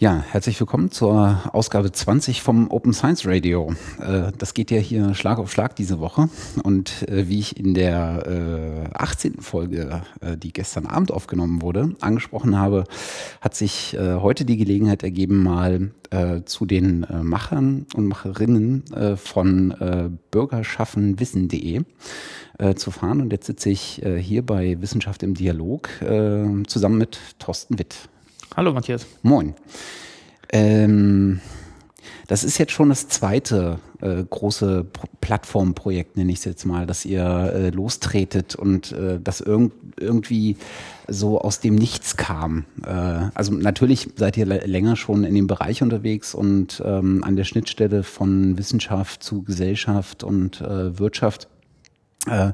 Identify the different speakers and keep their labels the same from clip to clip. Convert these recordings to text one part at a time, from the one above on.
Speaker 1: Ja, herzlich willkommen zur Ausgabe 20 vom Open Science Radio. Äh, das geht ja hier Schlag auf Schlag diese Woche. Und äh, wie ich in der 18. Äh, Folge, die gestern Abend aufgenommen wurde, angesprochen habe, hat sich heute die Gelegenheit ergeben, mal zu den Machern und Macherinnen von bürgerschaffenwissen.de zu fahren. Und jetzt sitze ich hier bei Wissenschaft im Dialog zusammen mit Thorsten Witt.
Speaker 2: Hallo Matthias.
Speaker 1: Moin. Ähm, das ist jetzt schon das zweite äh, große Pro Plattformprojekt, nenne ich es jetzt mal, dass ihr äh, lostretet und äh, das irg irgendwie so aus dem Nichts kam. Äh, also natürlich seid ihr länger schon in dem Bereich unterwegs und ähm, an der Schnittstelle von Wissenschaft zu Gesellschaft und äh, Wirtschaft. Äh,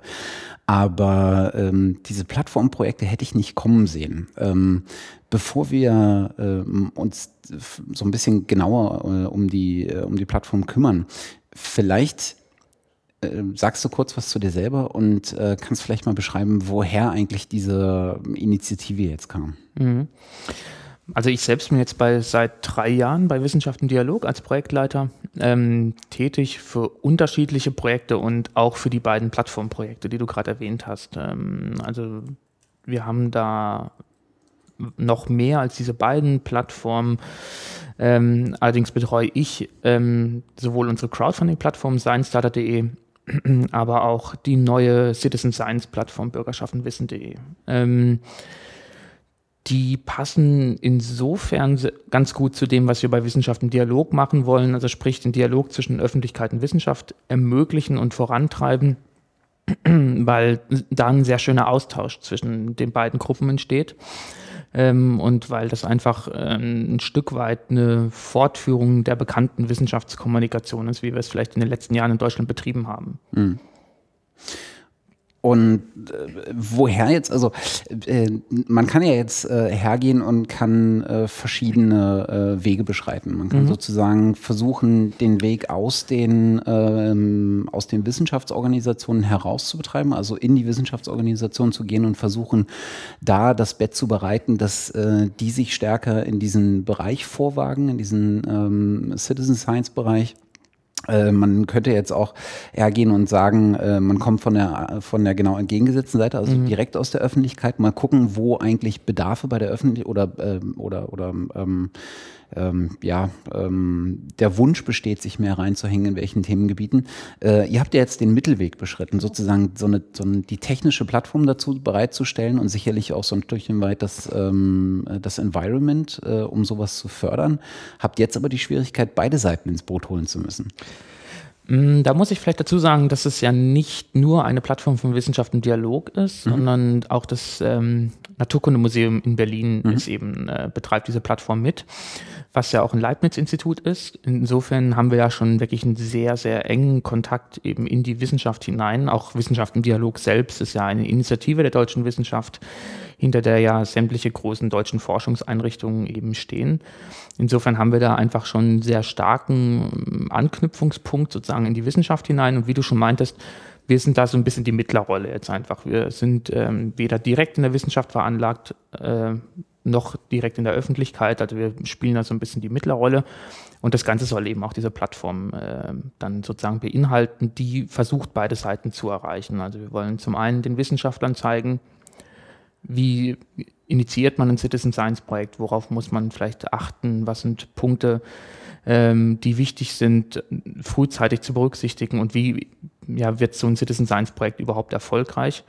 Speaker 1: aber ähm, diese Plattformprojekte hätte ich nicht kommen sehen. Ähm, bevor wir äh, uns so ein bisschen genauer äh, um, die, äh, um die Plattform kümmern, vielleicht äh, sagst du kurz was zu dir selber und äh, kannst vielleicht mal beschreiben, woher eigentlich diese Initiative jetzt kam. Mhm.
Speaker 2: Also ich selbst bin jetzt bei seit drei Jahren bei Wissenschaft und Dialog als Projektleiter ähm, tätig für unterschiedliche Projekte und auch für die beiden Plattformprojekte, die du gerade erwähnt hast. Ähm, also wir haben da noch mehr als diese beiden Plattformen. Ähm, allerdings betreue ich ähm, sowohl unsere Crowdfunding-Plattform sciencedata.de, aber auch die neue Citizen Science-Plattform bürgerschaftenwissen.de. Die passen insofern ganz gut zu dem, was wir bei Wissenschaft im Dialog machen wollen, also sprich den Dialog zwischen Öffentlichkeit und Wissenschaft ermöglichen und vorantreiben, weil da ein sehr schöner Austausch zwischen den beiden Gruppen entsteht. Ähm, und weil das einfach ähm, ein Stück weit eine Fortführung der bekannten Wissenschaftskommunikation ist, wie wir es vielleicht in den letzten Jahren in Deutschland betrieben haben. Mhm.
Speaker 1: Und äh, woher jetzt, also äh, man kann ja jetzt äh, hergehen und kann äh, verschiedene äh, Wege beschreiten. Man kann mhm. sozusagen versuchen, den Weg aus den, ähm, aus den Wissenschaftsorganisationen herauszubetreiben, also in die Wissenschaftsorganisation zu gehen und versuchen, da das Bett zu bereiten, dass äh, die sich stärker in diesen Bereich vorwagen, in diesen ähm, Citizen Science Bereich man könnte jetzt auch hergehen und sagen, äh, man kommt von der, von der genau entgegengesetzten Seite, also mhm. direkt aus der Öffentlichkeit, mal gucken, wo eigentlich Bedarfe bei der Öffentlichkeit oder, äh, oder, oder ähm, ähm, ja, ähm, der Wunsch besteht, sich mehr reinzuhängen, in welchen Themengebieten. Äh, ihr habt ja jetzt den Mittelweg beschritten, sozusagen so eine, so eine, die technische Plattform dazu bereitzustellen und sicherlich auch so ein Stückchen weit das, ähm, das Environment, äh, um sowas zu fördern. Habt jetzt aber die Schwierigkeit, beide Seiten ins Boot holen zu müssen.
Speaker 2: Mm, da muss ich vielleicht dazu sagen, dass es ja nicht nur eine Plattform von Wissenschaft und Dialog ist, mhm. sondern auch das ähm, Naturkundemuseum in Berlin mhm. ist eben, äh, betreibt diese Plattform mit was ja auch ein Leibniz-Institut ist. Insofern haben wir ja schon wirklich einen sehr, sehr engen Kontakt eben in die Wissenschaft hinein. Auch Wissenschaft im Dialog selbst ist ja eine Initiative der deutschen Wissenschaft, hinter der ja sämtliche großen deutschen Forschungseinrichtungen eben stehen. Insofern haben wir da einfach schon einen sehr starken ähm, Anknüpfungspunkt sozusagen in die Wissenschaft hinein. Und wie du schon meintest, wir sind da so ein bisschen die Mittlerrolle jetzt einfach. Wir sind ähm, weder direkt in der Wissenschaft veranlagt, äh, noch direkt in der Öffentlichkeit. Also wir spielen da so ein bisschen die Mittlerrolle. Und das Ganze soll eben auch diese Plattform äh, dann sozusagen beinhalten, die versucht, beide Seiten zu erreichen. Also wir wollen zum einen den Wissenschaftlern zeigen, wie initiiert man ein Citizen Science Projekt, worauf muss man vielleicht achten, was sind Punkte, ähm, die wichtig sind, frühzeitig zu berücksichtigen und wie ja, wird so ein Citizen Science Projekt überhaupt erfolgreich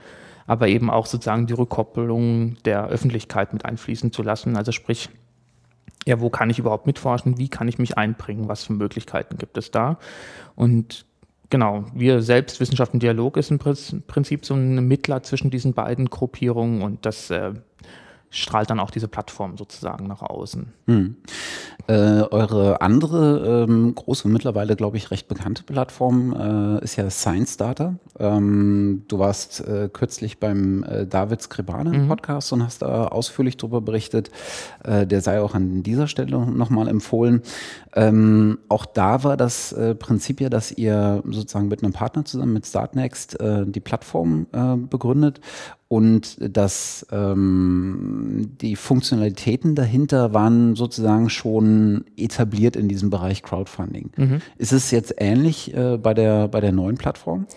Speaker 2: aber eben auch sozusagen die Rückkopplung der Öffentlichkeit mit einfließen zu lassen. Also sprich, ja, wo kann ich überhaupt mitforschen? Wie kann ich mich einbringen? Was für Möglichkeiten gibt es da? Und genau, wir selbst, Wissenschaft und Dialog ist im Prinzip so ein Mittler zwischen diesen beiden Gruppierungen und das äh, strahlt dann auch diese Plattform sozusagen nach außen. Hm.
Speaker 1: Äh, eure andere ähm, große, mittlerweile glaube ich recht bekannte Plattform äh, ist ja Science Data. Ähm, du warst äh, kürzlich beim äh, David Skribane mhm. Podcast und hast da ausführlich darüber berichtet. Äh, der sei auch an dieser Stelle nochmal empfohlen. Ähm, auch da war das äh, Prinzip ja, dass ihr sozusagen mit einem Partner zusammen, mit Startnext, die Plattform begründet und dass ähm, die Funktionalitäten dahinter waren sozusagen schon etabliert in diesem Bereich Crowdfunding. Mhm. Ist es jetzt ähnlich äh, bei, der, bei der neuen Plattform?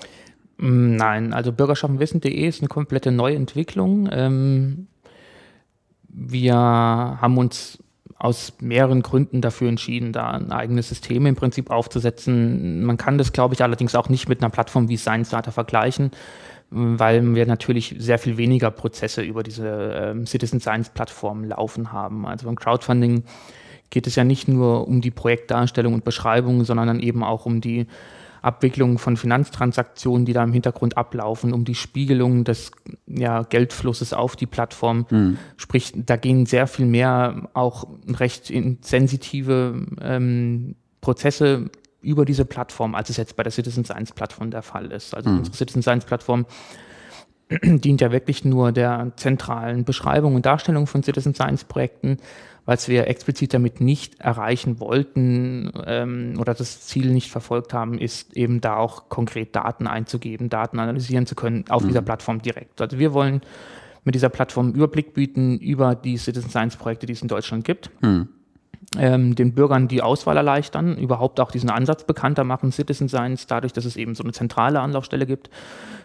Speaker 2: Mm, nein, also bürgerschaftenwissen.de ist eine komplette Neuentwicklung. Ähm, wir haben uns aus mehreren Gründen dafür entschieden, da ein eigenes System im Prinzip aufzusetzen. Man kann das, glaube ich, allerdings auch nicht mit einer Plattform wie Science Data vergleichen, weil wir natürlich sehr viel weniger Prozesse über diese ähm, Citizen Science Plattform laufen haben. Also beim Crowdfunding geht es ja nicht nur um die Projektdarstellung und Beschreibung, sondern dann eben auch um die Abwicklung von Finanztransaktionen, die da im Hintergrund ablaufen, um die Spiegelung des ja, Geldflusses auf die Plattform. Mhm. Sprich, da gehen sehr viel mehr auch recht sensitive ähm, Prozesse über diese Plattform, als es jetzt bei der Citizen Science Plattform der Fall ist. Also mhm. unsere Citizen Science Plattform dient ja wirklich nur der zentralen Beschreibung und Darstellung von Citizen Science Projekten was wir explizit damit nicht erreichen wollten ähm, oder das Ziel nicht verfolgt haben, ist eben da auch konkret Daten einzugeben, Daten analysieren zu können auf mhm. dieser Plattform direkt. Also wir wollen mit dieser Plattform Überblick bieten über die Citizen Science Projekte, die es in Deutschland gibt. Mhm. Ähm, den Bürgern die Auswahl erleichtern, überhaupt auch diesen Ansatz bekannter machen, Citizen Science, dadurch, dass es eben so eine zentrale Anlaufstelle gibt,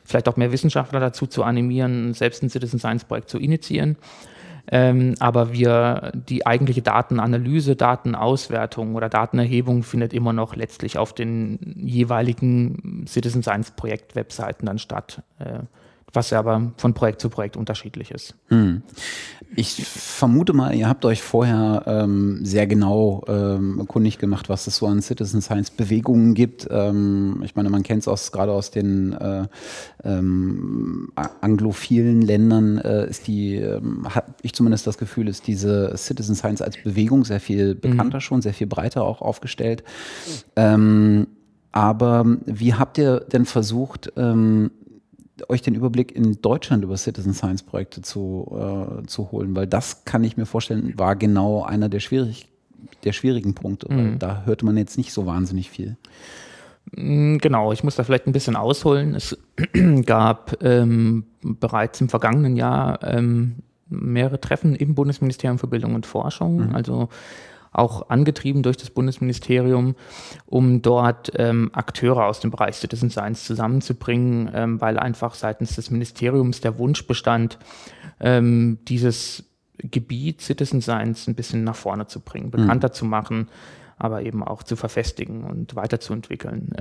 Speaker 2: vielleicht auch mehr Wissenschaftler dazu zu animieren, selbst ein Citizen Science Projekt zu initiieren ähm, aber wir die eigentliche Datenanalyse, Datenauswertung oder Datenerhebung findet immer noch letztlich auf den jeweiligen Citizen Science Projekt Webseiten dann statt. Äh, was ja aber von Projekt zu Projekt unterschiedlich ist. Hm.
Speaker 1: Ich vermute mal, ihr habt euch vorher ähm, sehr genau ähm, kundig gemacht, was es so an Citizen Science Bewegungen gibt. Ähm, ich meine, man kennt es aus, gerade aus den äh, ähm, anglophilen Ländern, äh, ist die, ähm, habe ich zumindest das Gefühl, ist diese Citizen Science als Bewegung sehr viel bekannter mhm. schon, sehr viel breiter auch aufgestellt. Ähm, aber wie habt ihr denn versucht, ähm, euch den Überblick in Deutschland über Citizen Science Projekte zu, äh, zu holen, weil das kann ich mir vorstellen, war genau einer der, schwierig, der schwierigen Punkte, mhm. da hörte man jetzt nicht so wahnsinnig viel.
Speaker 2: Mm, genau, ich muss da vielleicht ein bisschen ausholen. Es gab ähm, bereits im vergangenen Jahr ähm, mehrere Treffen im Bundesministerium für Bildung und Forschung. Mhm. Also auch angetrieben durch das Bundesministerium, um dort ähm, Akteure aus dem Bereich Citizen Science zusammenzubringen, ähm, weil einfach seitens des Ministeriums der Wunsch bestand, ähm, dieses Gebiet Citizen Science ein bisschen nach vorne zu bringen, bekannter mhm. zu machen, aber eben auch zu verfestigen und weiterzuentwickeln.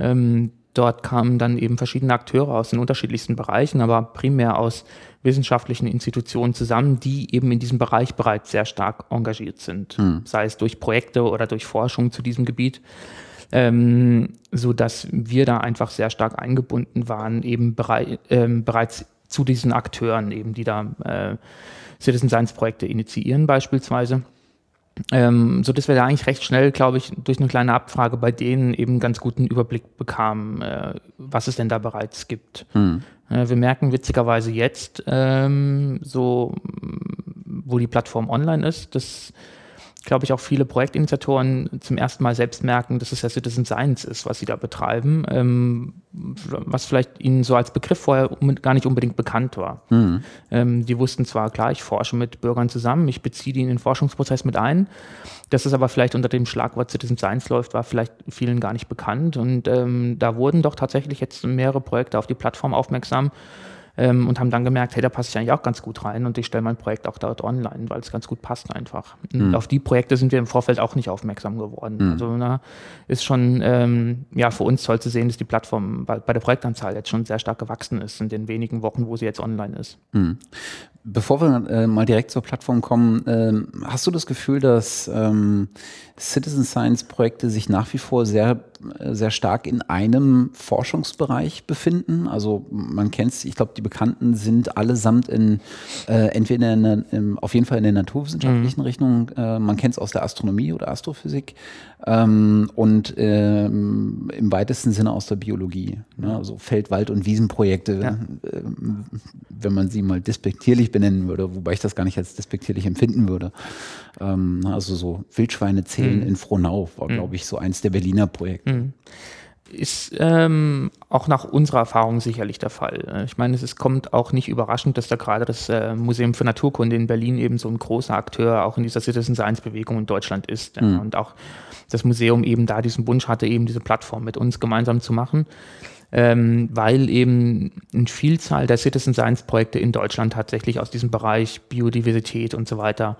Speaker 2: Ähm, dort kamen dann eben verschiedene Akteure aus den unterschiedlichsten Bereichen, aber primär aus wissenschaftlichen Institutionen zusammen, die eben in diesem Bereich bereits sehr stark engagiert sind, mhm. sei es durch Projekte oder durch Forschung zu diesem Gebiet. Ähm, so dass wir da einfach sehr stark eingebunden waren, eben berei äh, bereits zu diesen Akteuren, eben die da äh, Citizen Science Projekte initiieren beispielsweise. Ähm, so dass wir da eigentlich recht schnell, glaube ich, durch eine kleine Abfrage bei denen eben ganz guten Überblick bekamen, äh, was es denn da bereits gibt. Hm. Äh, wir merken witzigerweise jetzt, ähm, so wo die Plattform online ist, dass glaube ich, auch viele Projektinitiatoren zum ersten Mal selbst merken, dass es ja Citizen Science ist, was sie da betreiben, ähm, was vielleicht ihnen so als Begriff vorher gar nicht unbedingt bekannt war. Mhm. Ähm, die wussten zwar, klar, ich forsche mit Bürgern zusammen, ich beziehe die in den Forschungsprozess mit ein, dass es aber vielleicht unter dem Schlagwort Citizen Science läuft, war vielleicht vielen gar nicht bekannt und ähm, da wurden doch tatsächlich jetzt mehrere Projekte auf die Plattform aufmerksam, ähm, und haben dann gemerkt, hey, da passe ich eigentlich auch ganz gut rein und ich stelle mein Projekt auch dort online, weil es ganz gut passt einfach. Mhm. auf die Projekte sind wir im Vorfeld auch nicht aufmerksam geworden. Mhm. Also na, ist schon ähm, ja für uns toll zu sehen, dass die Plattform bei, bei, der Projektanzahl jetzt schon sehr stark gewachsen ist in den wenigen Wochen, wo sie jetzt online ist. Mhm.
Speaker 1: Bevor wir äh, mal direkt zur Plattform kommen, äh, hast du das Gefühl, dass ähm, Citizen Science Projekte sich nach wie vor sehr, sehr stark in einem Forschungsbereich befinden? Also man kennt es, ich glaube, die Bekannten sind allesamt in äh, entweder in der, in, auf jeden Fall in der naturwissenschaftlichen mhm. Richtung, äh, man kennt es aus der Astronomie oder Astrophysik ähm, und ähm, im weitesten Sinne aus der Biologie. Ne? Also Feld-, Wald- und Wiesenprojekte, ja. äh, wenn man sie mal despektierlich benennen würde, wobei ich das gar nicht als despektierlich empfinden würde. Ähm, also so Wildschweine zählen mhm. in Frohnau war, mhm. glaube ich, so eins der Berliner Projekte. Mhm.
Speaker 2: ist ähm, auch nach unserer Erfahrung sicherlich der Fall. Ich meine, es ist, kommt auch nicht überraschend, dass da gerade das äh, Museum für Naturkunde in Berlin eben so ein großer Akteur auch in dieser Citizen Science Bewegung in Deutschland ist. Mhm. Ja, und auch das Museum eben da diesen Wunsch hatte, eben diese Plattform mit uns gemeinsam zu machen. Ähm, weil eben eine Vielzahl der Citizen Science Projekte in Deutschland tatsächlich aus diesem Bereich Biodiversität und so weiter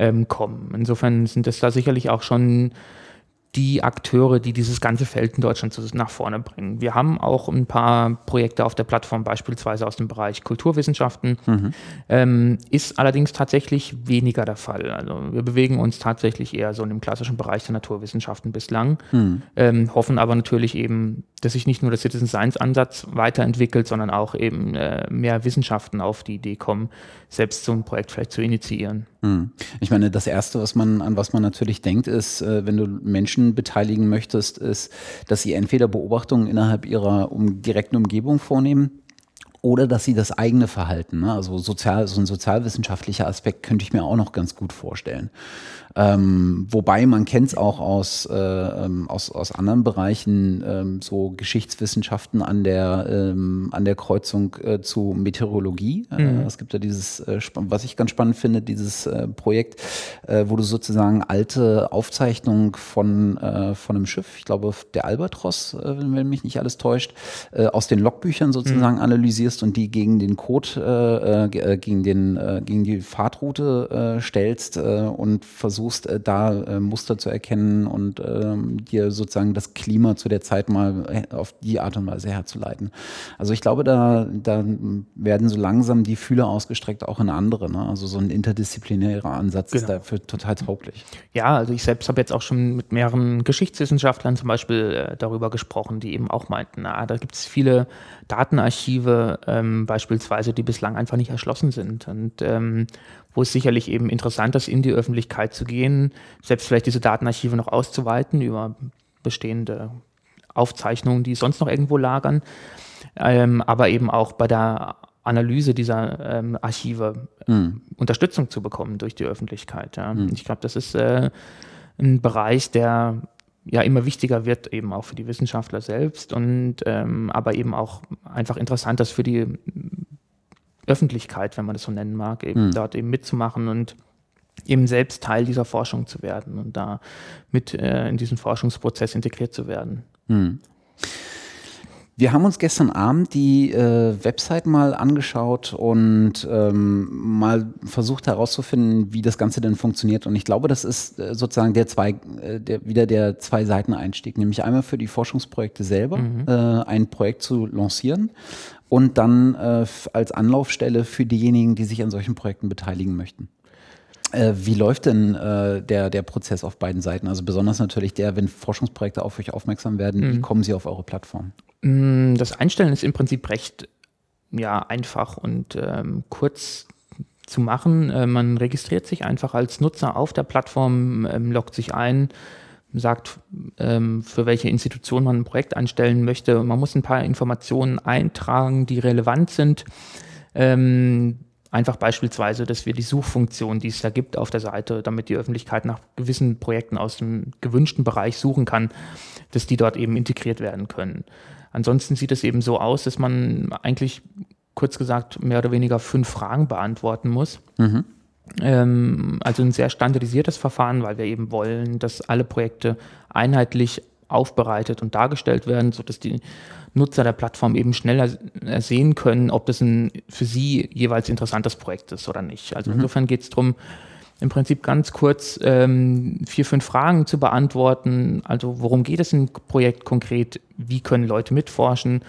Speaker 2: ähm, kommen. Insofern sind es da sicherlich auch schon die Akteure, die dieses ganze Feld in Deutschland nach vorne bringen. Wir haben auch ein paar Projekte auf der Plattform, beispielsweise aus dem Bereich Kulturwissenschaften, mhm. ähm, ist allerdings tatsächlich weniger der Fall. Also wir bewegen uns tatsächlich eher so in dem klassischen Bereich der Naturwissenschaften bislang, mhm. ähm, hoffen aber natürlich eben, dass sich nicht nur der Citizen Science Ansatz weiterentwickelt, sondern auch eben äh, mehr Wissenschaften auf die Idee kommen, selbst so ein Projekt vielleicht zu initiieren.
Speaker 1: Mhm. Ich meine, das Erste, was man, an was man natürlich denkt, ist, äh, wenn du Menschen beteiligen möchtest, ist, dass sie entweder Beobachtungen innerhalb ihrer um, direkten Umgebung vornehmen oder dass sie das eigene Verhalten, ne? also sozial, so ein sozialwissenschaftlicher Aspekt könnte ich mir auch noch ganz gut vorstellen. Ähm, wobei man kennt es auch aus, äh, ähm, aus, aus anderen Bereichen, ähm, so Geschichtswissenschaften an der, ähm, an der Kreuzung äh, zu Meteorologie. Äh, mhm. es gibt ja dieses, äh, was ich ganz spannend finde, dieses äh, Projekt, äh, wo du sozusagen alte Aufzeichnungen von, von einem Schiff, ich glaube der Albatros, wenn mich nicht alles täuscht, aus den Logbüchern sozusagen mhm. analysierst und die gegen den Code, gegen, den, gegen die Fahrtroute stellst und versuchst versuchst, äh, da äh, Muster zu erkennen und ähm, dir sozusagen das Klima zu der Zeit mal äh, auf die Art und Weise herzuleiten. Also ich glaube, da, da werden so langsam die Fühler ausgestreckt auch in andere. Ne? Also so ein interdisziplinärer Ansatz genau. ist dafür total tauglich.
Speaker 2: Ja, also ich selbst habe jetzt auch schon mit mehreren Geschichtswissenschaftlern zum Beispiel darüber gesprochen, die eben auch meinten, na, da gibt es viele Datenarchive ähm, beispielsweise, die bislang einfach nicht erschlossen sind. Und ähm, wo es sicherlich eben interessant ist, in die Öffentlichkeit zu gehen, selbst vielleicht diese Datenarchive noch auszuweiten über bestehende Aufzeichnungen, die sonst noch irgendwo lagern, ähm, aber eben auch bei der Analyse dieser ähm, Archive mhm. Unterstützung zu bekommen durch die Öffentlichkeit. Ja. Mhm. Ich glaube, das ist äh, ein Bereich, der ja immer wichtiger wird, eben auch für die Wissenschaftler selbst und ähm, aber eben auch einfach interessant ist für die Öffentlichkeit, wenn man das so nennen mag, eben mhm. dort eben mitzumachen und eben selbst Teil dieser Forschung zu werden und da mit äh, in diesen Forschungsprozess integriert zu werden. Mhm.
Speaker 1: Wir haben uns gestern Abend die äh, Website mal angeschaut und ähm, mal versucht herauszufinden, wie das Ganze denn funktioniert. Und ich glaube, das ist äh, sozusagen der zwei, äh, der, wieder der zwei Seiten Einstieg, nämlich einmal für die Forschungsprojekte selber mhm. äh, ein Projekt zu lancieren und dann äh, als Anlaufstelle für diejenigen, die sich an solchen Projekten beteiligen möchten. Äh, wie läuft denn äh, der, der Prozess auf beiden Seiten? Also besonders natürlich der, wenn Forschungsprojekte auf euch aufmerksam werden, mhm. wie kommen sie auf eure Plattform?
Speaker 2: Mm, das Einstellen ist im Prinzip recht ja, einfach und ähm, kurz zu machen. Äh, man registriert sich einfach als Nutzer auf der Plattform, ähm, loggt sich ein, sagt, ähm, für welche Institution man ein Projekt einstellen möchte. Man muss ein paar Informationen eintragen, die relevant sind. Ähm, einfach beispielsweise, dass wir die Suchfunktion, die es da gibt auf der Seite, damit die Öffentlichkeit nach gewissen Projekten aus dem gewünschten Bereich suchen kann, dass die dort eben integriert werden können. Ansonsten sieht es eben so aus, dass man eigentlich kurz gesagt mehr oder weniger fünf Fragen beantworten muss. Mhm. Ähm, also ein sehr standardisiertes Verfahren, weil wir eben wollen, dass alle Projekte einheitlich aufbereitet und dargestellt werden, sodass die Nutzer der Plattform eben schneller sehen können, ob das ein für sie jeweils interessantes Projekt ist oder nicht. Also mhm. insofern geht es darum, im Prinzip ganz kurz ähm, vier, fünf Fragen zu beantworten. Also worum geht es im Projekt konkret? Wie können Leute mitforschen?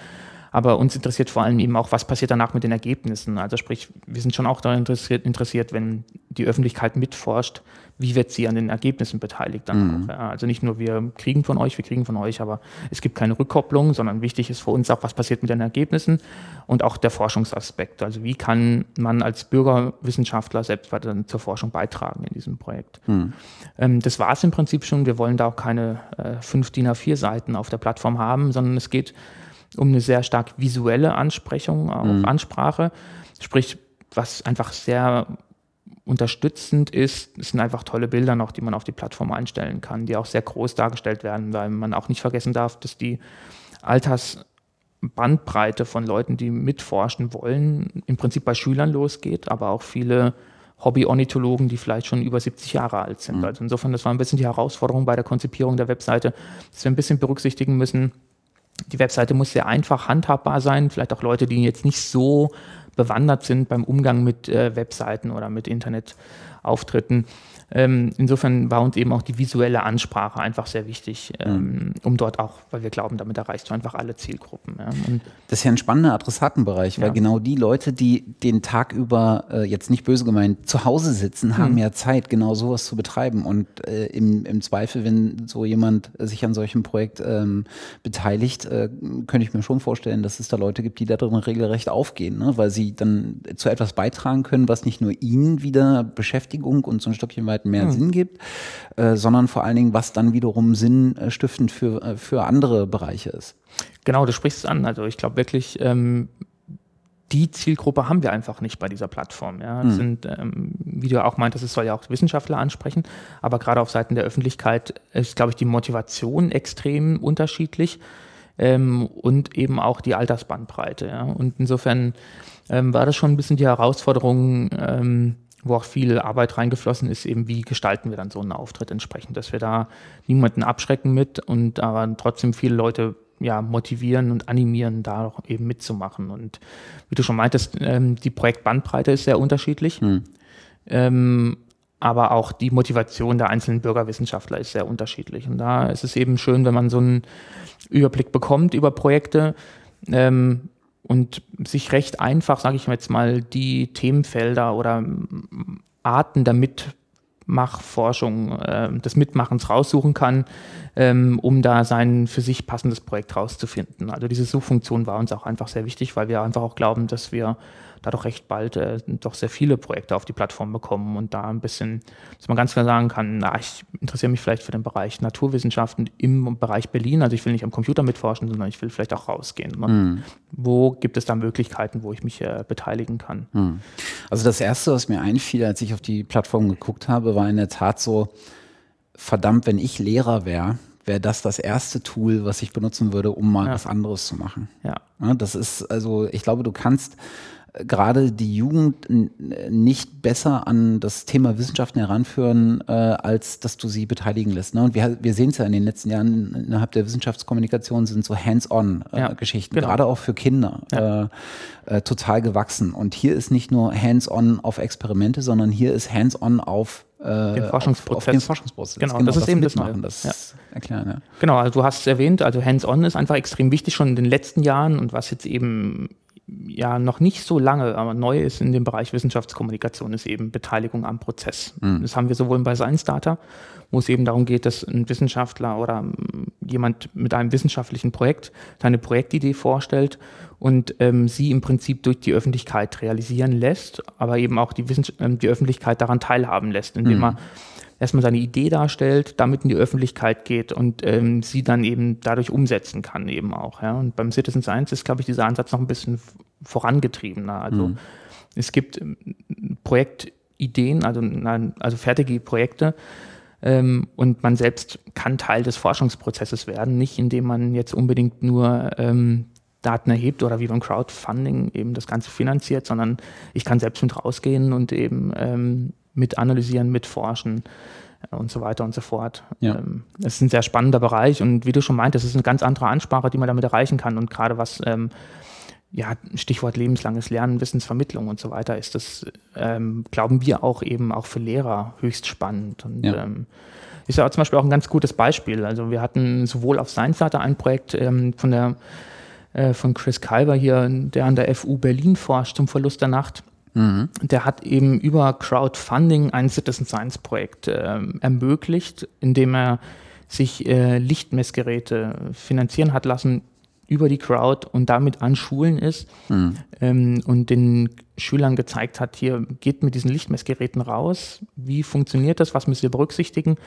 Speaker 2: Aber uns interessiert vor allem eben auch, was passiert danach mit den Ergebnissen. Also sprich, wir sind schon auch daran interessiert, interessiert wenn die Öffentlichkeit mitforscht, wie wird sie an den Ergebnissen beteiligt dann mhm. auch. Also nicht nur wir kriegen von euch, wir kriegen von euch, aber es gibt keine Rückkopplung, sondern wichtig ist für uns auch, was passiert mit den Ergebnissen und auch der Forschungsaspekt. Also wie kann man als Bürgerwissenschaftler selbst weiter zur Forschung beitragen in diesem Projekt. Mhm. Ähm, das war es im Prinzip schon. Wir wollen da auch keine äh, fünf DIN A4 Seiten auf der Plattform haben, sondern es geht um eine sehr stark visuelle Ansprechung, auch mhm. Ansprache. Sprich, was einfach sehr unterstützend ist, es sind einfach tolle Bilder noch, die man auf die Plattform einstellen kann, die auch sehr groß dargestellt werden, weil man auch nicht vergessen darf, dass die Altersbandbreite von Leuten, die mitforschen wollen, im Prinzip bei Schülern losgeht, aber auch viele Hobby-Ornithologen, die vielleicht schon über 70 Jahre alt sind. Mhm. Also insofern, das war ein bisschen die Herausforderung bei der Konzipierung der Webseite, dass wir ein bisschen berücksichtigen müssen, die Webseite muss sehr einfach handhabbar sein, vielleicht auch Leute, die jetzt nicht so bewandert sind beim Umgang mit äh, Webseiten oder mit Internetauftritten. Ähm, insofern war uns eben auch die visuelle Ansprache einfach sehr wichtig, ähm, mhm. um dort auch, weil wir glauben, damit erreichst du einfach alle Zielgruppen. Ja.
Speaker 1: das ist ja ein spannender Adressatenbereich, weil ja. genau die Leute, die den Tag über, äh, jetzt nicht böse gemeint, zu Hause sitzen, mhm. haben ja Zeit, genau sowas zu betreiben. Und äh, im, im Zweifel, wenn so jemand sich an solchem Projekt ähm, beteiligt, äh, könnte ich mir schon vorstellen, dass es da Leute gibt, die da drin regelrecht aufgehen, ne? weil sie dann zu etwas beitragen können, was nicht nur ihnen wieder Beschäftigung und so ein Stückchen weit mehr mhm. Sinn gibt, äh, sondern vor allen Dingen, was dann wiederum sinnstiftend für, äh, für andere Bereiche ist.
Speaker 2: Genau, du sprichst es an. Also ich glaube wirklich, ähm, die Zielgruppe haben wir einfach nicht bei dieser Plattform. Ja. Mhm. sind, ähm, wie du auch meintest, es soll ja auch Wissenschaftler ansprechen, aber gerade auf Seiten der Öffentlichkeit ist, glaube ich, die Motivation extrem unterschiedlich ähm, und eben auch die Altersbandbreite. Ja. Und insofern ähm, war das schon ein bisschen die Herausforderung, ähm, wo auch viel Arbeit reingeflossen ist, eben wie gestalten wir dann so einen Auftritt entsprechend, dass wir da niemanden abschrecken mit und aber trotzdem viele Leute ja, motivieren und animieren, da auch eben mitzumachen. Und wie du schon meintest, ähm, die Projektbandbreite ist sehr unterschiedlich. Hm. Ähm, aber auch die Motivation der einzelnen Bürgerwissenschaftler ist sehr unterschiedlich. Und da ist es eben schön, wenn man so einen Überblick bekommt über Projekte, ähm, und sich recht einfach, sage ich jetzt mal, die Themenfelder oder Arten der Mitmachforschung, äh, des Mitmachens raussuchen kann, ähm, um da sein für sich passendes Projekt rauszufinden. Also diese Suchfunktion war uns auch einfach sehr wichtig, weil wir einfach auch glauben, dass wir da doch recht bald äh, doch sehr viele Projekte auf die Plattform bekommen und da ein bisschen, dass man ganz klar sagen kann, na, ich interessiere mich vielleicht für den Bereich Naturwissenschaften im Bereich Berlin, also ich will nicht am Computer mitforschen, sondern ich will vielleicht auch rausgehen. Ne? Mhm. Wo gibt es da Möglichkeiten, wo ich mich äh, beteiligen kann? Mhm.
Speaker 1: Also das Erste, was mir einfiel, als ich auf die Plattform geguckt habe, war in der Tat so, verdammt, wenn ich Lehrer wäre, wäre das das erste Tool, was ich benutzen würde, um mal ja. was anderes zu machen. Ja. ja. Das ist also, ich glaube, du kannst gerade die Jugend nicht besser an das Thema Wissenschaften heranführen, äh, als dass du sie beteiligen lässt. Ne? Und wir, wir sehen es ja in den letzten Jahren innerhalb der Wissenschaftskommunikation sind so Hands-on-Geschichten, äh, ja, genau. gerade auch für Kinder, ja. äh, äh, total gewachsen. Und hier ist nicht nur Hands-on auf Experimente, sondern hier ist Hands-on auf
Speaker 2: äh, den Forschungsprozess. Auf, den Forschungsprozess.
Speaker 1: Genau, genau das ist eben das
Speaker 2: Neue. Das ja. erklären, ja. Genau, also du hast es erwähnt, also Hands-on ist einfach extrem wichtig schon in den letzten Jahren und was jetzt eben ja noch nicht so lange, aber neu ist in dem Bereich Wissenschaftskommunikation, ist eben Beteiligung am Prozess. Mhm. Das haben wir sowohl bei Science Data, wo es eben darum geht, dass ein Wissenschaftler oder jemand mit einem wissenschaftlichen Projekt seine Projektidee vorstellt und ähm, sie im Prinzip durch die Öffentlichkeit realisieren lässt, aber eben auch die, Wissens ähm, die Öffentlichkeit daran teilhaben lässt, indem mhm. er erstmal seine Idee darstellt, damit in die Öffentlichkeit geht und ähm, sie dann eben dadurch umsetzen kann eben auch. Ja. Und beim Citizen Science ist, glaube ich, dieser Ansatz noch ein bisschen vorangetriebener. Also mhm. es gibt ähm, Projektideen, also, also fertige Projekte, ähm, und man selbst kann Teil des Forschungsprozesses werden, nicht indem man jetzt unbedingt nur ähm, Daten erhebt oder wie beim Crowdfunding eben das Ganze finanziert, sondern ich kann selbst mit rausgehen und eben ähm, mit analysieren, mit forschen äh, und so weiter und so fort. Ja. Ähm, es ist ein sehr spannender Bereich und wie du schon meintest, es ist eine ganz andere Ansprache, die man damit erreichen kann und gerade was ähm, ja, Stichwort lebenslanges Lernen, Wissensvermittlung und so weiter, ist das, ähm, glauben wir auch eben auch für Lehrer höchst spannend. Und ja. ähm, ist ja zum Beispiel auch ein ganz gutes Beispiel. Also wir hatten sowohl auf Science Data ein Projekt ähm, von der äh, von Chris Kalber hier, der an der FU Berlin forscht zum Verlust der Nacht. Mhm. Der hat eben über Crowdfunding ein Citizen Science Projekt äh, ermöglicht, indem er sich äh, Lichtmessgeräte finanzieren hat lassen über die Crowd und damit an Schulen ist mhm. ähm, und den Schülern gezeigt hat, hier geht mit diesen Lichtmessgeräten raus, wie funktioniert das, was müsst ihr berücksichtigen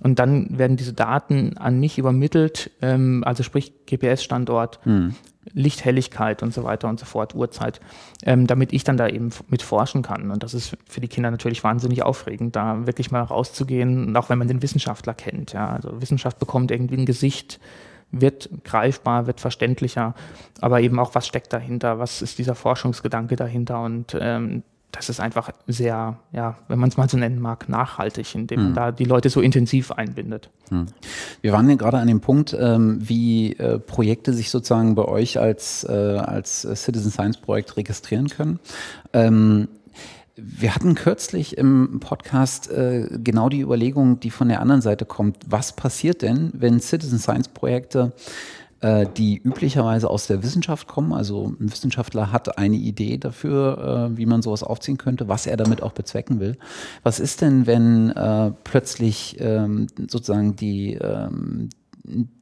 Speaker 2: und dann werden diese Daten an mich übermittelt, ähm, also sprich GPS-Standort, mhm. Lichthelligkeit und so weiter und so fort, Uhrzeit, ähm, damit ich dann da eben mit forschen kann. Und das ist für die Kinder natürlich wahnsinnig aufregend, da wirklich mal rauszugehen, auch wenn man den Wissenschaftler kennt. Ja. Also Wissenschaft bekommt irgendwie ein Gesicht, wird greifbar, wird verständlicher, aber eben auch, was steckt dahinter, was ist dieser Forschungsgedanke dahinter und ähm, das ist einfach sehr, ja, wenn man es mal so nennen mag, nachhaltig, indem man hm. da die Leute so intensiv einbindet. Hm.
Speaker 1: Wir waren ja gerade an dem Punkt, ähm, wie äh, Projekte sich sozusagen bei euch als, äh, als Citizen Science Projekt registrieren können. Ähm, wir hatten kürzlich im Podcast äh, genau die Überlegung, die von der anderen Seite kommt. Was passiert denn, wenn Citizen Science Projekte die üblicherweise aus der Wissenschaft kommen. Also ein Wissenschaftler hat eine Idee dafür, äh, wie man sowas aufziehen könnte, was er damit auch bezwecken will. Was ist denn, wenn äh, plötzlich ähm, sozusagen die, ähm,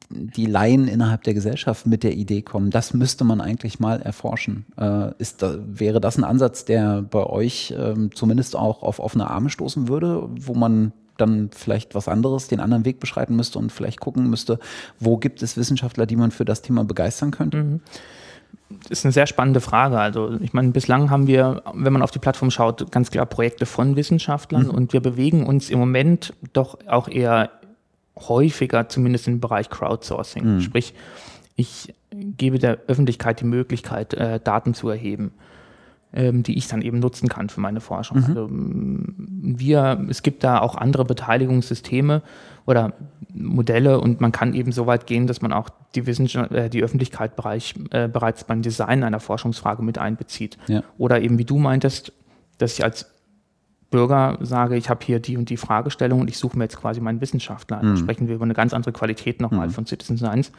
Speaker 1: die Laien innerhalb der Gesellschaft mit der Idee kommen, das müsste man eigentlich mal erforschen. Äh, ist da, wäre das ein Ansatz, der bei euch ähm, zumindest auch auf offene Arme stoßen würde, wo man dann vielleicht was anderes, den anderen Weg beschreiten müsste und vielleicht gucken müsste, wo gibt es Wissenschaftler, die man für das Thema begeistern könnte? Mhm.
Speaker 2: Das ist eine sehr spannende Frage. Also ich meine, bislang haben wir, wenn man auf die Plattform schaut, ganz klar Projekte von Wissenschaftlern mhm. und wir bewegen uns im Moment doch auch eher häufiger, zumindest im Bereich Crowdsourcing. Mhm. Sprich, ich gebe der Öffentlichkeit die Möglichkeit, äh, Daten zu erheben ähm, die ich dann eben nutzen kann für meine Forschung. Mhm. Also wir, es gibt da auch andere Beteiligungssysteme oder Modelle und man kann eben so weit gehen, dass man auch die, Wissenschaft, äh, die Öffentlichkeit bereich, äh, bereits beim Design einer Forschungsfrage mit einbezieht. Ja. Oder eben wie du meintest, dass ich als Bürger sage, ich habe hier die und die Fragestellung und ich suche mir jetzt quasi meinen Wissenschaftler. Mhm. sprechen wir über eine ganz andere Qualität nochmal mhm. von Citizen Science.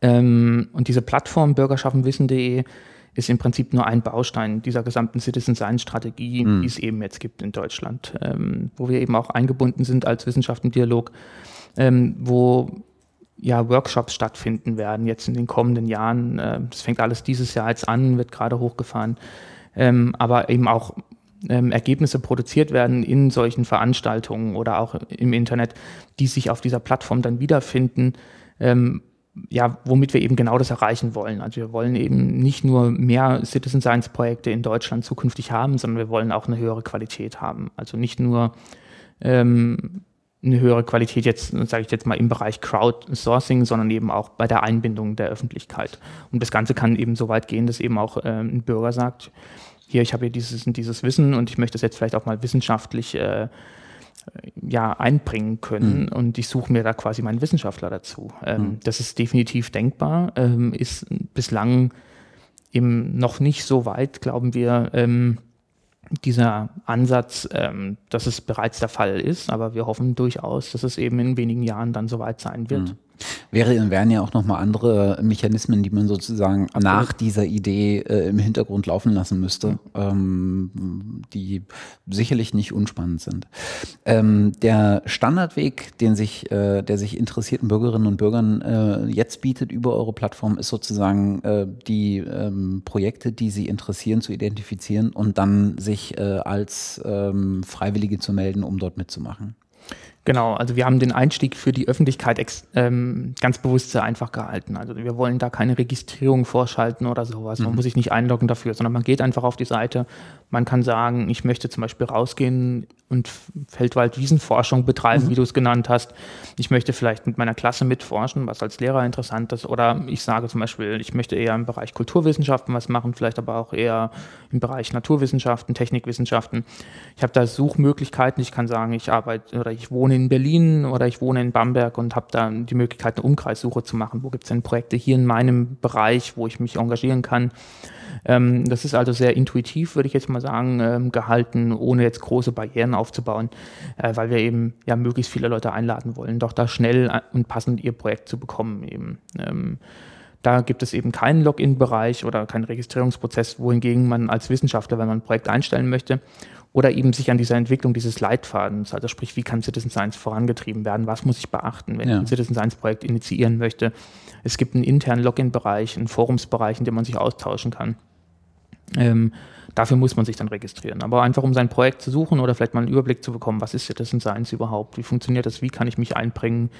Speaker 2: Ähm, und diese Plattform bürgerschaffenwissen.de ist im Prinzip nur ein Baustein dieser gesamten Citizen Science Strategie, mhm. die es eben jetzt gibt in Deutschland, ähm, wo wir eben auch eingebunden sind als Wissenschaft und Dialog, ähm, wo ja Workshops stattfinden werden jetzt in den kommenden Jahren. Äh, das fängt alles dieses Jahr jetzt an, wird gerade hochgefahren, ähm, aber eben auch ähm, Ergebnisse produziert werden in solchen Veranstaltungen oder auch im Internet, die sich auf dieser Plattform dann wiederfinden, ähm, ja, womit wir eben genau das erreichen wollen. Also wir wollen eben nicht nur mehr Citizen Science Projekte in Deutschland zukünftig haben, sondern wir wollen auch eine höhere Qualität haben. Also nicht nur ähm, eine höhere Qualität jetzt, sage ich jetzt mal, im Bereich Crowdsourcing, sondern eben auch bei der Einbindung der Öffentlichkeit. Und das Ganze kann eben so weit gehen, dass eben auch ähm, ein Bürger sagt, hier, ich habe hier dieses und dieses Wissen und ich möchte das jetzt vielleicht auch mal wissenschaftlich äh, ja, einbringen können. Mhm. Und ich suche mir da quasi meinen Wissenschaftler dazu. Ähm, mhm. Das ist definitiv denkbar, ähm, ist bislang eben noch nicht so weit, glauben wir, ähm, dieser Ansatz, ähm, dass es bereits der Fall ist. Aber wir hoffen durchaus, dass es eben in wenigen Jahren dann soweit sein wird. Mhm.
Speaker 1: Wäre, wären ja auch nochmal andere Mechanismen, die man sozusagen Absolut. nach dieser Idee äh, im Hintergrund laufen lassen müsste, ähm, die sicherlich nicht unspannend sind. Ähm, der Standardweg, den sich, äh, der sich interessierten Bürgerinnen und Bürgern äh, jetzt bietet über eure Plattform, ist sozusagen äh, die ähm, Projekte, die sie interessieren, zu identifizieren und dann sich äh, als ähm, Freiwillige zu melden, um dort mitzumachen.
Speaker 2: Genau, also wir haben den Einstieg für die Öffentlichkeit ex, ähm, ganz bewusst sehr einfach gehalten. Also wir wollen da keine Registrierung vorschalten oder sowas. Man mhm. muss sich nicht einloggen dafür, sondern man geht einfach auf die Seite. Man kann sagen, ich möchte zum Beispiel rausgehen und Feldwald-Wiesenforschung betreiben, mhm. wie du es genannt hast. Ich möchte vielleicht mit meiner Klasse mitforschen, was als Lehrer interessant ist. Oder ich sage zum Beispiel, ich möchte eher im Bereich Kulturwissenschaften was machen, vielleicht aber auch eher im Bereich Naturwissenschaften, Technikwissenschaften. Ich habe da Suchmöglichkeiten. Ich kann sagen, ich arbeite oder ich wohne in Berlin oder ich wohne in Bamberg und habe da die Möglichkeit, eine Umkreissuche zu machen. Wo gibt es denn Projekte hier in meinem Bereich, wo ich mich engagieren kann? Ähm, das ist also sehr intuitiv, würde ich jetzt mal sagen, ähm, gehalten, ohne jetzt große Barrieren aufzubauen, äh, weil wir eben ja möglichst viele Leute einladen wollen, doch da schnell äh, und passend ihr Projekt zu bekommen eben. Ähm, da gibt es eben keinen Login-Bereich oder keinen Registrierungsprozess, wohingegen man als Wissenschaftler, wenn man ein Projekt einstellen möchte, oder eben sich an dieser Entwicklung dieses Leitfadens, also sprich, wie kann Citizen Science vorangetrieben werden, was muss ich beachten, wenn ja. ich ein Citizen Science Projekt initiieren möchte. Es gibt einen internen Login-Bereich, einen Forumsbereich, in dem man sich austauschen kann. Ähm, dafür muss man sich dann registrieren. Aber einfach um sein Projekt zu suchen oder vielleicht mal einen Überblick zu bekommen, was ist Citizen Science überhaupt, wie funktioniert das, wie kann ich mich einbringen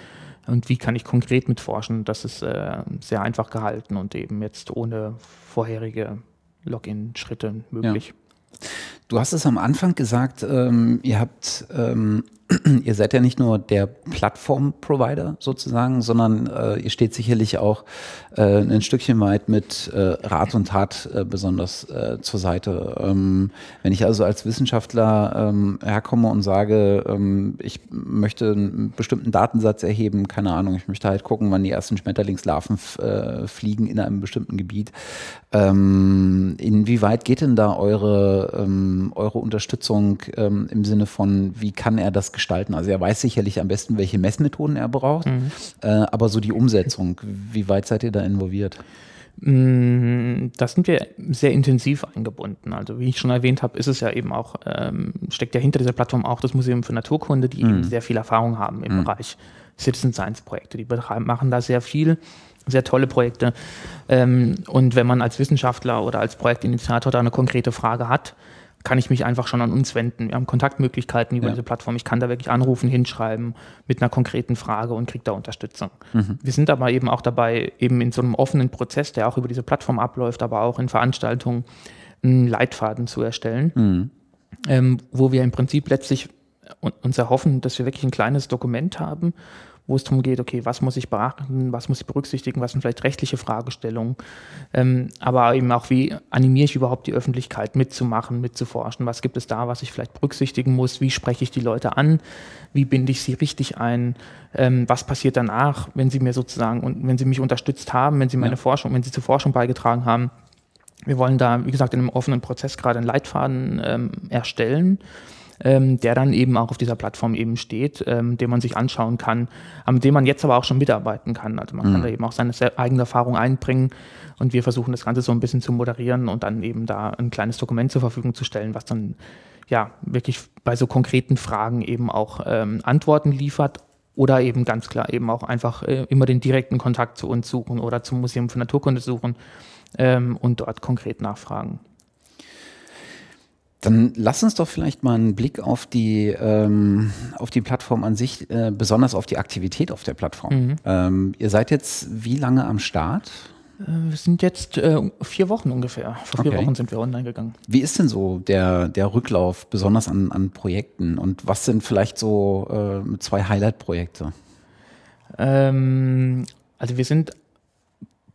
Speaker 2: und wie kann ich konkret mitforschen, das ist äh, sehr einfach gehalten und eben jetzt ohne vorherige Login-Schritte möglich.
Speaker 1: Ja. Du hast es am Anfang gesagt, ähm, ihr habt ähm, ihr seid ja nicht nur der Plattform-Provider sozusagen, sondern äh, ihr steht sicherlich auch äh, ein Stückchen weit mit äh, Rat und Tat äh, besonders äh, zur Seite. Ähm, wenn ich also als Wissenschaftler ähm, herkomme und sage, ähm, ich möchte einen bestimmten Datensatz erheben, keine Ahnung, ich möchte halt gucken, wann die ersten Schmetterlingslarven äh, fliegen in einem bestimmten Gebiet. Ähm, inwieweit geht denn da eure, ähm, eure Unterstützung ähm, im Sinne von, wie kann er das gestalten? Also er weiß sicherlich am besten, welche Messmethoden er braucht, mhm. äh, aber so die Umsetzung, wie weit seid ihr da involviert?
Speaker 2: Mm, das sind wir sehr intensiv eingebunden. Also wie ich schon erwähnt habe, ist es ja eben auch, ähm, steckt ja hinter dieser Plattform auch das Museum für Naturkunde, die mhm. eben sehr viel Erfahrung haben im mhm. Bereich Citizen Science Projekte. Die machen da sehr viel, sehr tolle Projekte. Ähm, und wenn man als Wissenschaftler oder als Projektinitiator da eine konkrete Frage hat, kann ich mich einfach schon an uns wenden. Wir haben Kontaktmöglichkeiten über ja. diese Plattform. Ich kann da wirklich anrufen, hinschreiben mit einer konkreten Frage und kriege da Unterstützung. Mhm. Wir sind aber eben auch dabei, eben in so einem offenen Prozess, der auch über diese Plattform abläuft, aber auch in Veranstaltungen, einen Leitfaden zu erstellen, mhm. ähm, wo wir im Prinzip letztlich uns erhoffen, dass wir wirklich ein kleines Dokument haben, wo es darum geht, okay, was muss ich beachten, was muss ich berücksichtigen, was sind vielleicht rechtliche Fragestellungen, ähm, aber eben auch, wie animiere ich überhaupt die Öffentlichkeit mitzumachen, mitzuforschen, was gibt es da, was ich vielleicht berücksichtigen muss, wie spreche ich die Leute an, wie binde ich sie richtig ein, ähm, was passiert danach, wenn sie mir sozusagen und wenn sie mich unterstützt haben, wenn sie meine ja. Forschung, wenn sie zur Forschung beigetragen haben. Wir wollen da, wie gesagt, in einem offenen Prozess gerade einen Leitfaden ähm, erstellen ähm, der dann eben auch auf dieser Plattform eben steht, ähm, den man sich anschauen kann, an dem man jetzt aber auch schon mitarbeiten kann. Also man mhm. kann da eben auch seine eigene Erfahrung einbringen und wir versuchen das Ganze so ein bisschen zu moderieren und dann eben da ein kleines Dokument zur Verfügung zu stellen, was dann ja wirklich bei so konkreten Fragen eben auch ähm, Antworten liefert oder eben ganz klar eben auch einfach äh, immer den direkten Kontakt zu uns suchen oder zum Museum für Naturkunde suchen ähm, und dort konkret nachfragen.
Speaker 1: Dann lass uns doch vielleicht mal einen Blick auf die, ähm, auf die Plattform an sich, äh, besonders auf die Aktivität auf der Plattform. Mhm. Ähm, ihr seid jetzt wie lange am Start?
Speaker 2: Äh, wir sind jetzt äh, vier Wochen ungefähr. Vor vier okay. Wochen sind wir online gegangen.
Speaker 1: Wie ist denn so der, der Rücklauf, besonders an, an Projekten? Und was sind vielleicht so äh, zwei Highlight-Projekte?
Speaker 2: Ähm, also wir sind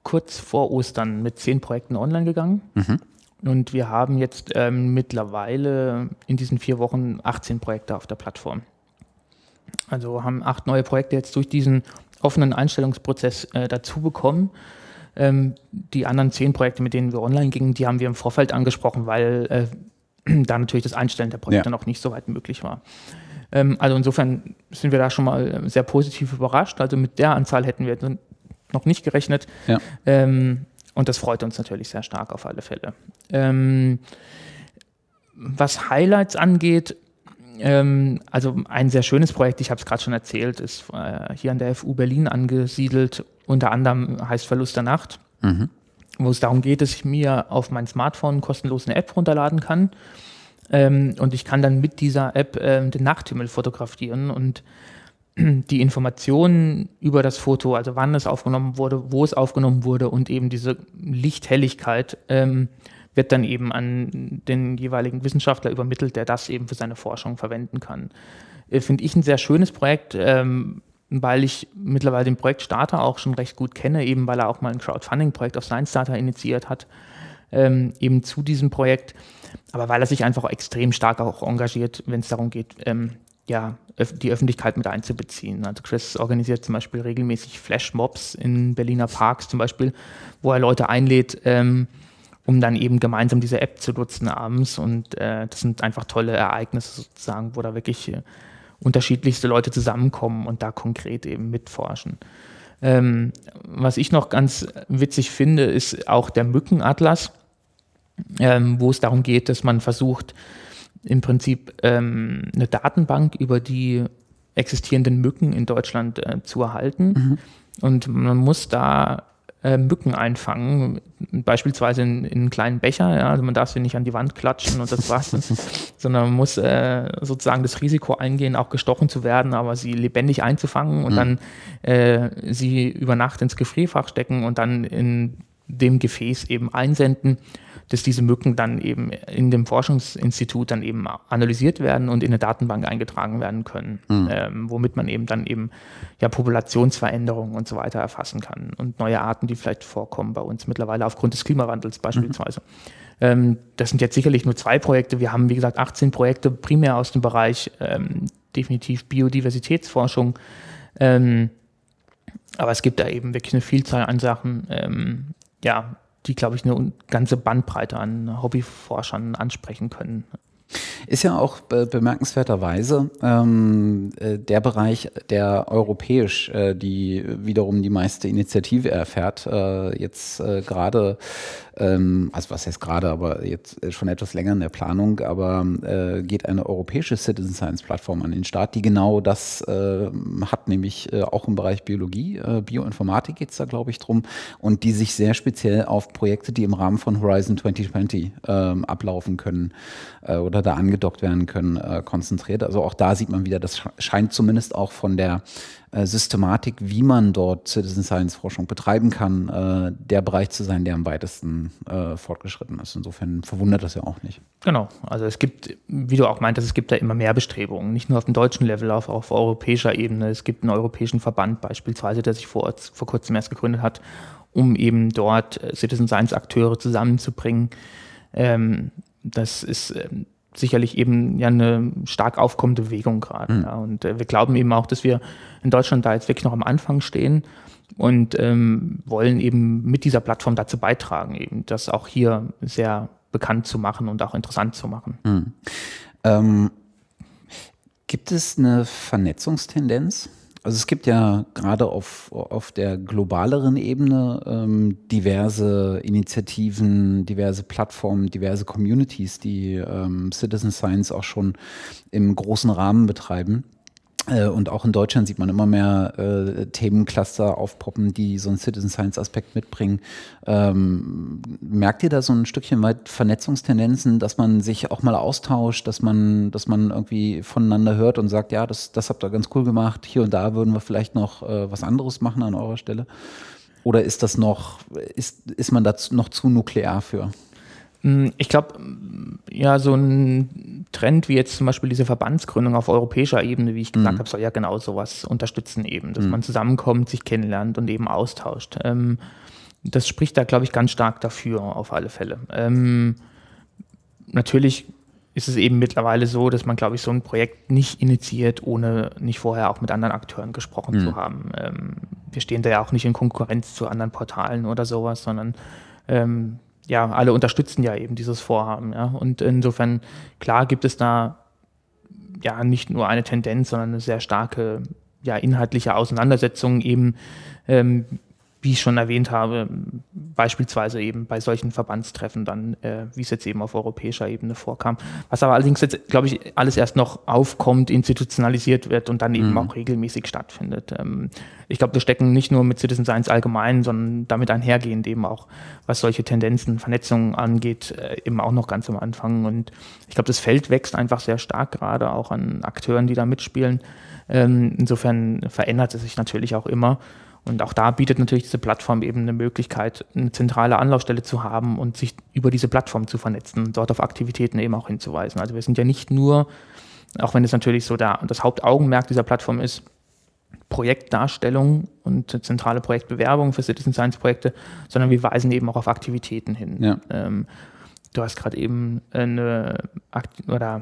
Speaker 2: kurz vor Ostern mit zehn Projekten online gegangen. Mhm. Und wir haben jetzt ähm, mittlerweile in diesen vier Wochen 18 Projekte auf der Plattform. Also haben acht neue Projekte jetzt durch diesen offenen Einstellungsprozess äh, dazu bekommen. Ähm, die anderen zehn Projekte, mit denen wir online gingen, die haben wir im Vorfeld angesprochen, weil äh, da natürlich das Einstellen der Projekte ja. noch nicht so weit möglich war. Ähm, also insofern sind wir da schon mal sehr positiv überrascht. Also mit der Anzahl hätten wir noch nicht gerechnet. Ja. Ähm, und das freut uns natürlich sehr stark auf alle Fälle. Ähm, was Highlights angeht, ähm, also ein sehr schönes Projekt, ich habe es gerade schon erzählt, ist äh, hier an der FU Berlin angesiedelt. Unter anderem heißt Verlust der Nacht, mhm. wo es darum geht, dass ich mir auf mein Smartphone kostenlos eine App runterladen kann. Ähm, und ich kann dann mit dieser App ähm, den Nachthimmel fotografieren und die Informationen über das Foto, also wann es aufgenommen wurde, wo es aufgenommen wurde und eben diese Lichthelligkeit ähm, wird dann eben an den jeweiligen Wissenschaftler übermittelt, der das eben für seine Forschung verwenden kann. Äh, Finde ich ein sehr schönes Projekt, ähm, weil ich mittlerweile den Projektstarter auch schon recht gut kenne, eben weil er auch mal ein Crowdfunding-Projekt auf Science Starter initiiert hat, ähm, eben zu diesem Projekt, aber weil er sich einfach extrem stark auch engagiert, wenn es darum geht, ähm, ja, die Öffentlichkeit mit einzubeziehen. Also Chris organisiert zum Beispiel regelmäßig Flashmobs in Berliner Parks zum Beispiel, wo er Leute einlädt, ähm, um dann eben gemeinsam diese App zu nutzen abends. Und äh, das sind einfach tolle Ereignisse sozusagen, wo da wirklich äh, unterschiedlichste Leute zusammenkommen und da konkret eben mitforschen. Ähm, was ich noch ganz witzig finde, ist auch der Mückenatlas, ähm, wo es darum geht, dass man versucht, im Prinzip ähm, eine Datenbank über die existierenden Mücken in Deutschland äh, zu erhalten. Mhm. Und man muss da äh, Mücken einfangen, beispielsweise in, in, einen kleinen Becher. Ja, also man darf sie nicht an die Wand klatschen und das war's, sondern man muss äh, sozusagen das Risiko eingehen, auch gestochen zu werden, aber sie lebendig einzufangen und mhm. dann äh, sie über Nacht ins Gefrierfach stecken und dann in dem Gefäß eben einsenden, dass diese Mücken dann eben in dem Forschungsinstitut dann eben analysiert werden und in eine Datenbank eingetragen werden können, mhm. ähm, womit man eben dann eben ja Populationsveränderungen und so weiter erfassen kann und neue Arten, die vielleicht vorkommen bei uns mittlerweile aufgrund des Klimawandels beispielsweise. Mhm. Ähm, das sind jetzt sicherlich nur zwei Projekte. Wir haben, wie gesagt, 18 Projekte primär aus dem Bereich ähm, definitiv Biodiversitätsforschung. Ähm, aber es gibt da eben wirklich eine Vielzahl an Sachen, ähm, ja, die, glaube ich, eine ganze Bandbreite an Hobbyforschern ansprechen können.
Speaker 1: Ist ja auch be bemerkenswerterweise ähm, äh, der Bereich, der europäisch äh, die wiederum die meiste Initiative erfährt. Äh, jetzt äh, gerade ähm, also was heißt gerade, aber jetzt schon etwas länger in der Planung, aber äh, geht eine europäische Citizen Science Plattform an den Start, die genau das äh, hat, nämlich äh, auch im Bereich Biologie, äh, Bioinformatik geht es da, glaube ich, drum, und die sich sehr speziell auf Projekte, die im Rahmen von Horizon 2020 ähm, ablaufen können äh, oder da angedockt werden können, äh, konzentriert. Also auch da sieht man wieder, das scheint zumindest auch von der äh, Systematik, wie man dort Citizen Science Forschung betreiben kann, äh, der Bereich zu sein, der am weitesten äh, fortgeschritten ist. Insofern verwundert das ja auch nicht.
Speaker 2: Genau, also es gibt, wie du auch meintest, es gibt da immer mehr Bestrebungen, nicht nur auf dem deutschen Level, auch auf europäischer Ebene. Es gibt einen europäischen Verband beispielsweise, der sich vor, vor kurzem erst gegründet hat, um eben dort Citizen Science Akteure zusammenzubringen. Ähm, das ist ähm, sicherlich eben ja eine stark aufkommende Bewegung gerade. Mhm. Ja. Und äh, wir glauben eben auch, dass wir in Deutschland da jetzt wirklich noch am Anfang stehen und ähm, wollen eben mit dieser Plattform dazu beitragen, eben das auch hier sehr bekannt zu machen und auch interessant zu machen. Mhm.
Speaker 1: Ähm, gibt es eine Vernetzungstendenz? Also es gibt ja gerade auf, auf der globaleren Ebene ähm, diverse Initiativen, diverse Plattformen, diverse Communities, die ähm, Citizen Science auch schon im großen Rahmen betreiben. Äh, und auch in Deutschland sieht man immer mehr äh, Themencluster aufpoppen, die so einen Citizen Science Aspekt mitbringen. Ähm, merkt ihr da so ein Stückchen weit Vernetzungstendenzen, dass man sich auch mal austauscht, dass man, dass man irgendwie voneinander hört und sagt, ja, das, das habt ihr ganz cool gemacht, hier und da würden wir vielleicht noch äh, was anderes machen an eurer Stelle? Oder ist das noch, ist, ist man da noch zu nuklear für?
Speaker 2: Hm, ich glaube, ja, so ein Trend wie jetzt zum Beispiel diese Verbandsgründung auf europäischer Ebene, wie ich gesagt mhm. habe, soll ja genau sowas unterstützen eben, dass mhm. man zusammenkommt, sich kennenlernt und eben austauscht. Ähm, das spricht da, glaube ich, ganz stark dafür, auf alle Fälle. Ähm, natürlich ist es eben mittlerweile so, dass man, glaube ich, so ein Projekt nicht initiiert, ohne nicht vorher auch mit anderen Akteuren gesprochen mhm. zu haben. Ähm, wir stehen da ja auch nicht in Konkurrenz zu anderen Portalen oder sowas, sondern ähm, ja, alle unterstützen ja eben dieses Vorhaben. Ja? Und insofern, klar gibt es da ja nicht nur eine Tendenz, sondern eine sehr starke ja, inhaltliche Auseinandersetzung eben, ähm, wie ich schon erwähnt habe, beispielsweise eben bei solchen Verbandstreffen dann, äh, wie es jetzt eben auf europäischer Ebene vorkam. Was aber allerdings jetzt, glaube ich, alles erst noch aufkommt, institutionalisiert wird und dann eben mhm. auch regelmäßig stattfindet. Ähm, ich glaube, wir stecken nicht nur mit Citizen Science allgemein, sondern damit einhergehend eben auch, was solche Tendenzen, Vernetzungen angeht, äh, eben auch noch ganz am Anfang. Und ich glaube, das Feld wächst einfach sehr stark gerade auch an Akteuren, die da mitspielen. Ähm, insofern verändert es sich natürlich auch immer. Und auch da bietet natürlich diese Plattform eben eine Möglichkeit, eine zentrale Anlaufstelle zu haben und sich über diese Plattform zu vernetzen und dort auf Aktivitäten eben auch hinzuweisen. Also wir sind ja nicht nur, auch wenn es natürlich so da das Hauptaugenmerk dieser Plattform ist, Projektdarstellung und zentrale Projektbewerbung für Citizen Science Projekte, sondern wir weisen eben auch auf Aktivitäten hin. Ja. Ähm, du hast gerade eben eine Akt oder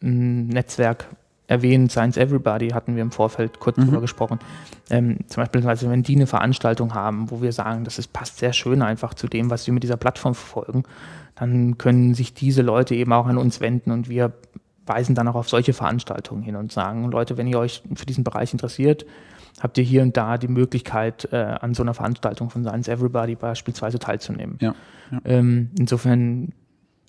Speaker 2: ein Netzwerk erwähnt, Science Everybody hatten wir im Vorfeld kurz mhm. drüber gesprochen. Ähm, zum Beispiel, also wenn die eine Veranstaltung haben, wo wir sagen, das ist, passt sehr schön einfach zu dem, was wir mit dieser Plattform verfolgen, dann können sich diese Leute eben auch an uns wenden und wir weisen dann auch auf solche Veranstaltungen hin und sagen, Leute, wenn ihr euch für diesen Bereich interessiert, habt ihr hier und da die Möglichkeit, äh, an so einer Veranstaltung von Science Everybody beispielsweise teilzunehmen. Ja, ja. Ähm, insofern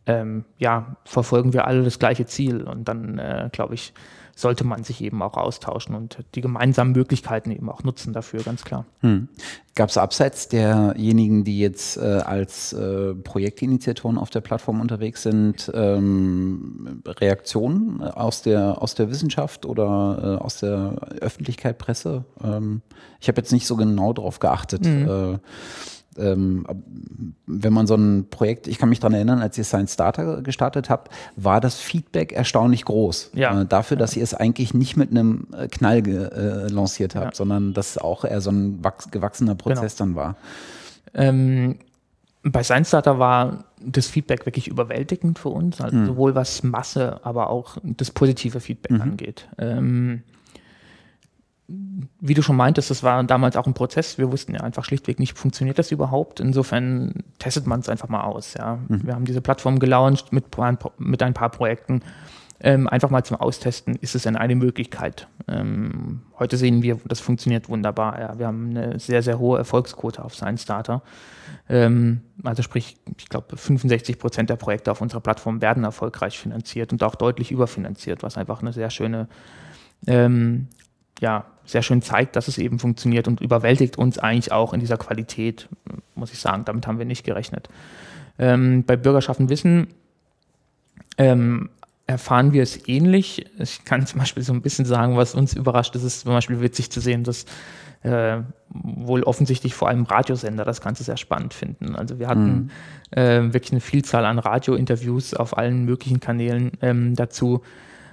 Speaker 2: ähm, ja, verfolgen wir alle das gleiche Ziel und dann, äh, glaube ich, sollte man sich eben auch austauschen und die gemeinsamen Möglichkeiten eben auch nutzen dafür, ganz klar. Hm.
Speaker 1: Gab es abseits derjenigen, die jetzt äh, als äh, Projektinitiatoren auf der Plattform unterwegs sind, ähm, Reaktionen aus der, aus der Wissenschaft oder äh, aus der Öffentlichkeit, Presse? Ähm, ich habe jetzt nicht so genau darauf geachtet. Mhm. Äh, ähm, wenn man so ein Projekt, ich kann mich daran erinnern, als ihr Science Starter gestartet habt, war das Feedback erstaunlich groß. Ja. Äh, dafür, dass ihr es eigentlich nicht mit einem äh, Knall äh, lanciert habt, ja. sondern dass auch eher so ein gewachsener Prozess genau. dann war.
Speaker 2: Ähm, bei Science Starter war das Feedback wirklich überwältigend für uns, also mhm. sowohl was Masse, aber auch das positive Feedback mhm. angeht. Ähm, wie du schon meintest, das war damals auch ein Prozess. Wir wussten ja einfach schlichtweg nicht, funktioniert das überhaupt. Insofern testet man es einfach mal aus. Ja. Mhm. Wir haben diese Plattform gelauncht mit, mit ein paar Projekten. Ähm, einfach mal zum Austesten, ist es denn eine Möglichkeit? Ähm, heute sehen wir, das funktioniert wunderbar. Ja. Wir haben eine sehr, sehr hohe Erfolgsquote auf Science Starter. Ähm, also sprich, ich glaube, 65 Prozent der Projekte auf unserer Plattform werden erfolgreich finanziert und auch deutlich überfinanziert, was einfach eine sehr schöne ähm, ja, sehr schön zeigt, dass es eben funktioniert und überwältigt uns eigentlich auch in dieser Qualität, muss ich sagen. Damit haben wir nicht gerechnet. Ähm, bei Bürgerschaften Wissen ähm, erfahren wir es ähnlich. Ich kann zum Beispiel so ein bisschen sagen, was uns überrascht. Es ist zum Beispiel witzig zu sehen, dass äh, wohl offensichtlich vor allem Radiosender das Ganze sehr spannend finden. Also wir hatten mhm. äh, wirklich eine Vielzahl an Radiointerviews auf allen möglichen Kanälen ähm, dazu.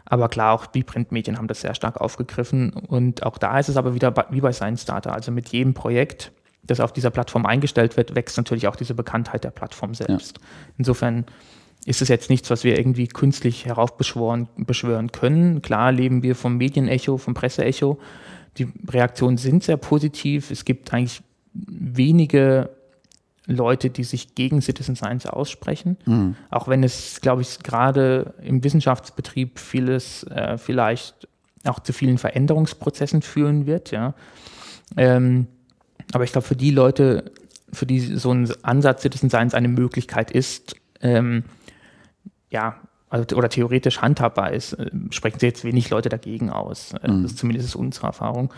Speaker 2: Aber klar, auch die Printmedien haben das sehr stark aufgegriffen. Und auch da ist es aber wieder wie bei Science Starter. Also mit jedem Projekt, das auf dieser Plattform eingestellt wird, wächst natürlich auch diese Bekanntheit der Plattform selbst. Ja. Insofern ist es jetzt nichts, was wir irgendwie künstlich heraufbeschwören beschwören können. Klar leben wir vom Medienecho, vom Presseecho. Die Reaktionen sind sehr positiv. Es gibt eigentlich wenige Leute, die sich gegen Citizen Science aussprechen. Mhm. Auch wenn es, glaube ich, gerade im Wissenschaftsbetrieb vieles äh, vielleicht auch zu vielen Veränderungsprozessen führen wird, ja. Ähm, aber ich glaube, für die Leute, für die so ein Ansatz Citizen Science eine Möglichkeit ist, ähm, ja, also, oder theoretisch handhabbar ist, äh, sprechen sich jetzt wenig Leute dagegen aus. Äh, mhm. Das ist zumindest unsere Erfahrung.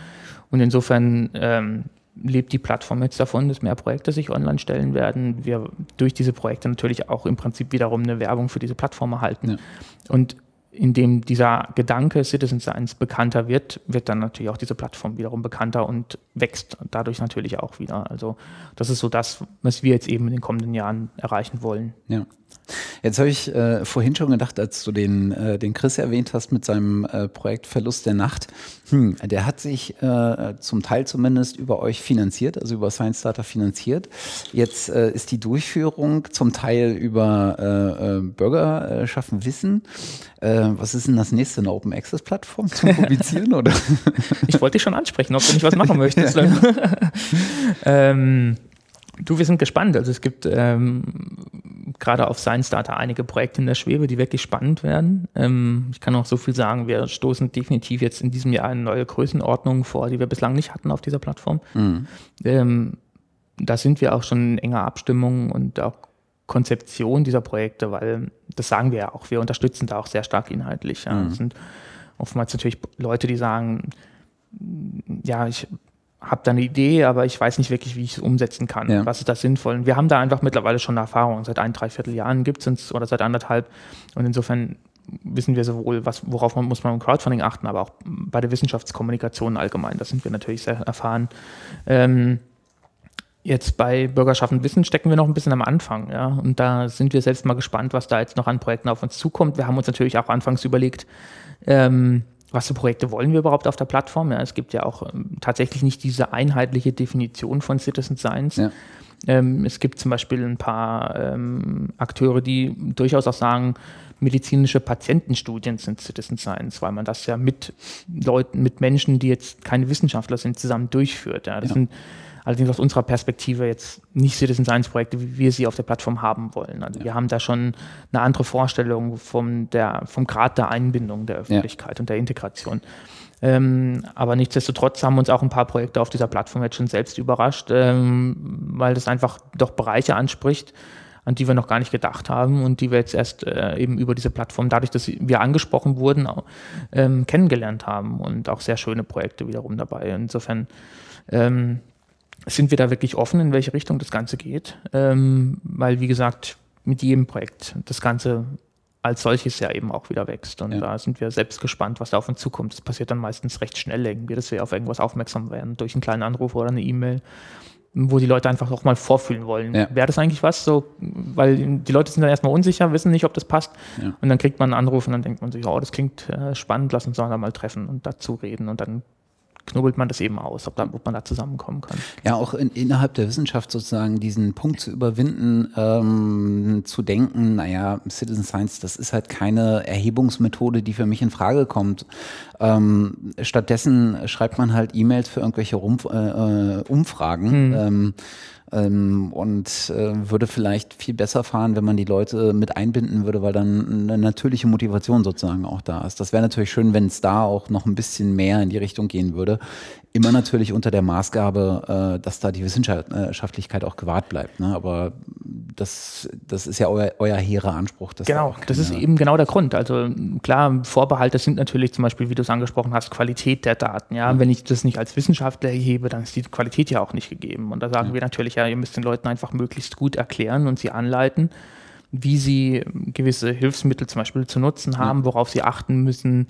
Speaker 2: Und insofern ähm, lebt die Plattform jetzt davon, dass mehr Projekte sich online stellen werden. Wir durch diese Projekte natürlich auch im Prinzip wiederum eine Werbung für diese Plattform erhalten. Ja. Und indem dieser Gedanke Citizen Science bekannter wird, wird dann natürlich auch diese Plattform wiederum bekannter und wächst dadurch natürlich auch wieder. Also das ist so das, was wir jetzt eben in den kommenden Jahren erreichen wollen.
Speaker 1: Ja. Jetzt habe ich äh, vorhin schon gedacht, als du den, äh, den Chris erwähnt hast mit seinem äh, Projekt Verlust der Nacht, hm, der hat sich äh, zum Teil zumindest über euch finanziert, also über Science Starter finanziert. Jetzt äh, ist die Durchführung zum Teil über äh, Bürger schaffen Wissen. was ist denn das nächste? Eine Open Access Plattform zum Publizieren? oder?
Speaker 2: Ich wollte dich schon ansprechen, ob du nicht was machen möchtest. ähm, Du, wir sind gespannt. Also es gibt ähm, gerade auf Science Data einige Projekte in der Schwebe, die wirklich spannend werden. Ähm, ich kann auch so viel sagen, wir stoßen definitiv jetzt in diesem Jahr eine neue Größenordnung vor, die wir bislang nicht hatten auf dieser Plattform. Mhm. Ähm, da sind wir auch schon in enger Abstimmung und auch Konzeption dieser Projekte, weil das sagen wir ja auch, wir unterstützen da auch sehr stark inhaltlich. Ja. Mhm. Das sind oftmals natürlich Leute, die sagen, ja, ich habe da eine Idee, aber ich weiß nicht wirklich, wie ich es umsetzen kann. Ja. Was ist da sinnvoll? Wir haben da einfach mittlerweile schon Erfahrung. Seit ein, dreiviertel Jahren gibt es uns oder seit anderthalb. Und insofern wissen wir sowohl, was, worauf man muss man im Crowdfunding achten, aber auch bei der Wissenschaftskommunikation allgemein. Da sind wir natürlich sehr erfahren. Ähm, jetzt bei Bürgerschaft und Wissen stecken wir noch ein bisschen am Anfang, ja. Und da sind wir selbst mal gespannt, was da jetzt noch an Projekten auf uns zukommt. Wir haben uns natürlich auch anfangs überlegt, ähm, was für Projekte wollen wir überhaupt auf der Plattform? Ja, es gibt ja auch ähm, tatsächlich nicht diese einheitliche Definition von Citizen Science. Ja. Ähm, es gibt zum Beispiel ein paar ähm, Akteure, die durchaus auch sagen, medizinische Patientenstudien sind Citizen Science, weil man das ja mit Leuten, mit Menschen, die jetzt keine Wissenschaftler sind, zusammen durchführt. Ja. Das ja. sind allerdings aus unserer Perspektive jetzt nicht Citizen Science Projekte, wie wir sie auf der Plattform haben wollen. Also ja. wir haben da schon eine andere Vorstellung vom, der, vom Grad der Einbindung der Öffentlichkeit ja. und der Integration. Ähm, aber nichtsdestotrotz haben uns auch ein paar Projekte auf dieser Plattform jetzt schon selbst überrascht, ähm, weil das einfach doch Bereiche anspricht, an die wir noch gar nicht gedacht haben und die wir jetzt erst äh, eben über diese Plattform, dadurch, dass wir angesprochen wurden, ähm, kennengelernt haben und auch sehr schöne Projekte wiederum dabei. Insofern ähm, sind wir da wirklich offen, in welche Richtung das Ganze geht, ähm, weil wie gesagt, mit jedem Projekt das Ganze als solches ja eben auch wieder wächst. Und ja. da sind wir selbst gespannt, was da auf uns zukommt. Das passiert dann meistens recht schnell irgendwie, dass wir auf irgendwas aufmerksam werden durch einen kleinen Anruf oder eine E-Mail. wo die Leute einfach auch mal vorfühlen wollen. Ja. Wäre das eigentlich was so, weil die Leute sind dann erstmal unsicher, wissen nicht, ob das passt. Ja. Und dann kriegt man einen Anruf und dann denkt man sich, oh, das klingt äh, spannend, lass uns doch da mal treffen und dazu reden. Und dann knubbelt man das eben aus, ob, da, ob man da zusammenkommen kann.
Speaker 1: Ja, auch in, innerhalb der Wissenschaft sozusagen diesen Punkt zu überwinden, ähm, zu denken, naja, Citizen Science, das ist halt keine Erhebungsmethode, die für mich in Frage kommt. Ähm, stattdessen schreibt man halt E-Mails für irgendwelche Rumpf, äh, äh Umfragen. Hm. Ähm, ähm, und äh, würde vielleicht viel besser fahren, wenn man die Leute mit einbinden würde, weil dann eine natürliche Motivation sozusagen auch da ist. Das wäre natürlich schön, wenn es da auch noch ein bisschen mehr in die Richtung gehen würde. Immer natürlich unter der Maßgabe, äh, dass da die Wissenschaftlichkeit auch gewahrt bleibt. Ne? Aber das, das ist ja euer, euer hehrer Anspruch.
Speaker 2: genau, da das ist eben genau der Grund. Also klar, Vorbehalte sind natürlich zum Beispiel, wie du es angesprochen hast, Qualität der Daten. Ja, mhm. wenn ich das nicht als Wissenschaftler erhebe, dann ist die Qualität ja auch nicht gegeben. Und da sagen ja. wir natürlich, ja, ihr müsst den Leuten einfach möglichst gut erklären und sie anleiten, wie sie gewisse Hilfsmittel zum Beispiel zu nutzen haben, worauf sie achten müssen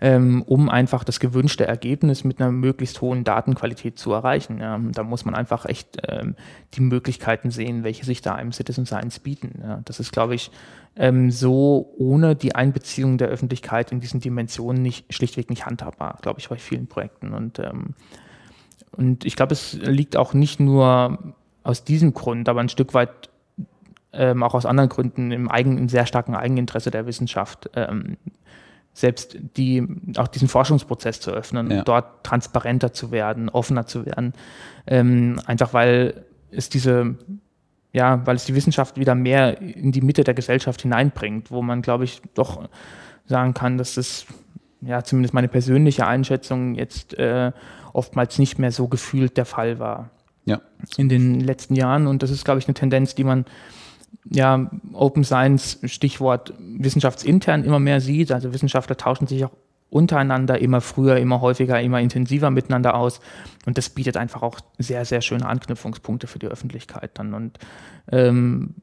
Speaker 2: ähm, um einfach das gewünschte Ergebnis mit einer möglichst hohen Datenqualität zu erreichen. Ja, da muss man einfach echt ähm, die Möglichkeiten sehen, welche sich da im Citizen Science bieten. Ja, das ist, glaube ich, ähm, so ohne die Einbeziehung der Öffentlichkeit in diesen Dimensionen nicht, schlichtweg nicht handhabbar, glaube ich, bei vielen Projekten. Und, ähm, und ich glaube, es liegt auch nicht nur aus diesem Grund, aber ein Stück weit ähm, auch aus anderen Gründen im, eigen, im sehr starken Eigeninteresse der Wissenschaft, ähm, selbst die, auch diesen Forschungsprozess zu öffnen, ja. dort transparenter zu werden, offener zu werden. Ähm, einfach weil es diese, ja, weil es die Wissenschaft wieder mehr in die Mitte der Gesellschaft hineinbringt, wo man, glaube ich, doch sagen kann, dass das, ja, zumindest meine persönliche Einschätzung jetzt äh, oftmals nicht mehr so gefühlt der Fall war. Ja. In den letzten Jahren. Und das ist, glaube ich, eine Tendenz, die man ja, Open Science, Stichwort wissenschaftsintern immer mehr sieht. Also Wissenschaftler tauschen sich auch untereinander immer früher, immer häufiger, immer intensiver miteinander aus. Und das bietet einfach auch sehr, sehr schöne Anknüpfungspunkte für die Öffentlichkeit dann. Und ähm,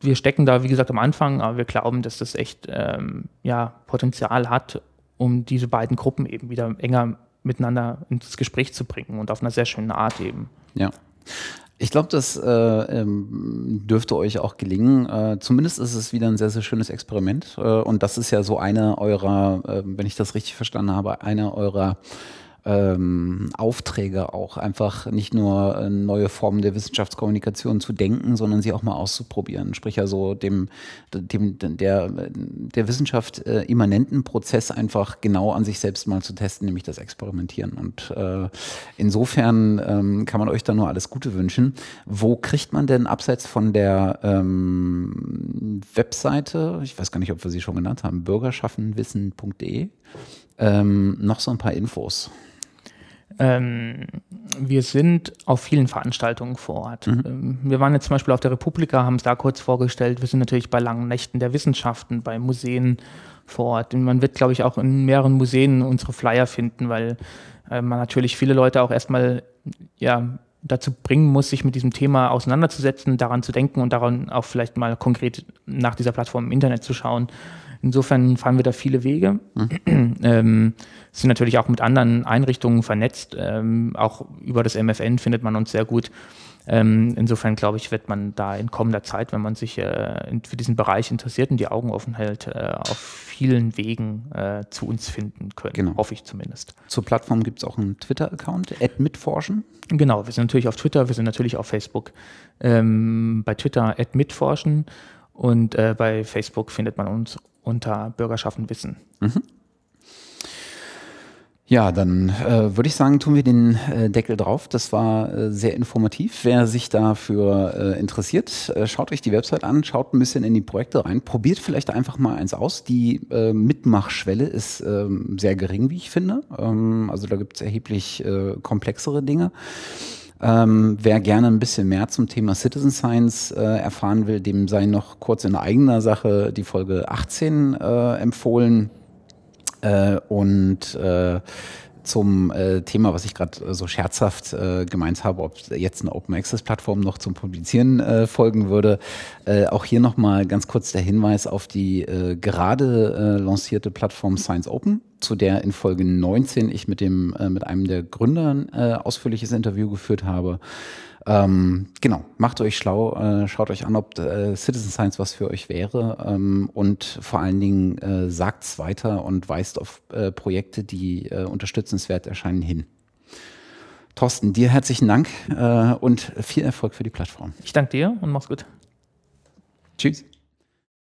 Speaker 2: wir stecken da, wie gesagt, am Anfang, aber wir glauben, dass das echt ähm, ja, Potenzial hat, um diese beiden Gruppen eben wieder enger miteinander ins Gespräch zu bringen und auf einer sehr schönen Art eben.
Speaker 1: Ja. Ich glaube, das äh, ähm, dürfte euch auch gelingen. Äh, zumindest ist es wieder ein sehr, sehr schönes Experiment. Äh, und das ist ja so eine eurer, äh, wenn ich das richtig verstanden habe, eine eurer ähm, Aufträge auch einfach nicht nur äh, neue Formen der Wissenschaftskommunikation zu denken, sondern sie auch mal auszuprobieren. Sprich also dem, dem der, der Wissenschaft äh, immanenten Prozess einfach genau an sich selbst mal zu testen, nämlich das Experimentieren. Und äh, insofern ähm, kann man euch da nur alles Gute wünschen. Wo kriegt man denn abseits von der ähm, Webseite, ich weiß gar nicht, ob wir sie schon genannt haben, bürgerschaffenwissen.de, ähm, noch so ein paar Infos?
Speaker 2: Ähm, wir sind auf vielen Veranstaltungen vor Ort. Mhm. Ähm, wir waren jetzt zum Beispiel auf der Republika, haben es da kurz vorgestellt. Wir sind natürlich bei langen Nächten der Wissenschaften, bei Museen vor Ort. Und man wird, glaube ich, auch in mehreren Museen unsere Flyer finden, weil äh, man natürlich viele Leute auch erstmal ja, dazu bringen muss, sich mit diesem Thema auseinanderzusetzen, daran zu denken und daran auch vielleicht mal konkret nach dieser Plattform im Internet zu schauen. Insofern fahren wir da viele Wege. Mhm. ähm, sind natürlich auch mit anderen Einrichtungen vernetzt. Ähm, auch über das MFN findet man uns sehr gut. Ähm, insofern glaube ich, wird man da in kommender Zeit, wenn man sich äh, für diesen Bereich interessiert und die Augen offen hält, äh, auf vielen Wegen äh, zu uns finden können. Genau. Hoffe ich zumindest.
Speaker 1: Zur Plattform gibt es auch einen Twitter-Account, mitforschen.
Speaker 2: Genau, wir sind natürlich auf Twitter, wir sind natürlich auf Facebook. Ähm, bei Twitter mitforschen und äh, bei Facebook findet man uns unter Bürgerschaften Wissen. Mhm.
Speaker 1: Ja, dann äh, würde ich sagen, tun wir den äh, Deckel drauf. Das war äh, sehr informativ. Wer sich dafür äh, interessiert, äh, schaut euch die Website an, schaut ein bisschen in die Projekte rein, probiert vielleicht einfach mal eins aus. Die äh, Mitmachschwelle ist ähm, sehr gering, wie ich finde. Ähm, also da gibt es erheblich komplexere Dinge. Ähm, wer gerne ein bisschen mehr zum Thema Citizen Science äh, erfahren will, dem sei noch kurz in eigener Sache die Folge 18 äh, empfohlen. Äh, und äh, zum äh, Thema, was ich gerade äh, so scherzhaft äh, gemeint habe, ob jetzt eine Open Access Plattform noch zum Publizieren äh, folgen würde. Äh, auch hier nochmal ganz kurz der Hinweis auf die äh, gerade äh, lancierte Plattform Science Open. zu der in Folge 19 ich mit dem äh, mit einem der Gründern äh, ausführliches Interview geführt habe. Ähm, genau, macht euch schlau, äh, schaut euch an, ob äh, Citizen Science was für euch wäre ähm, und vor allen Dingen äh, sagt's weiter und weist auf äh, Projekte, die äh, unterstützenswert erscheinen, hin. Thorsten, dir herzlichen Dank äh, und viel Erfolg für die Plattform.
Speaker 2: Ich danke dir und mach's gut.
Speaker 1: Tschüss.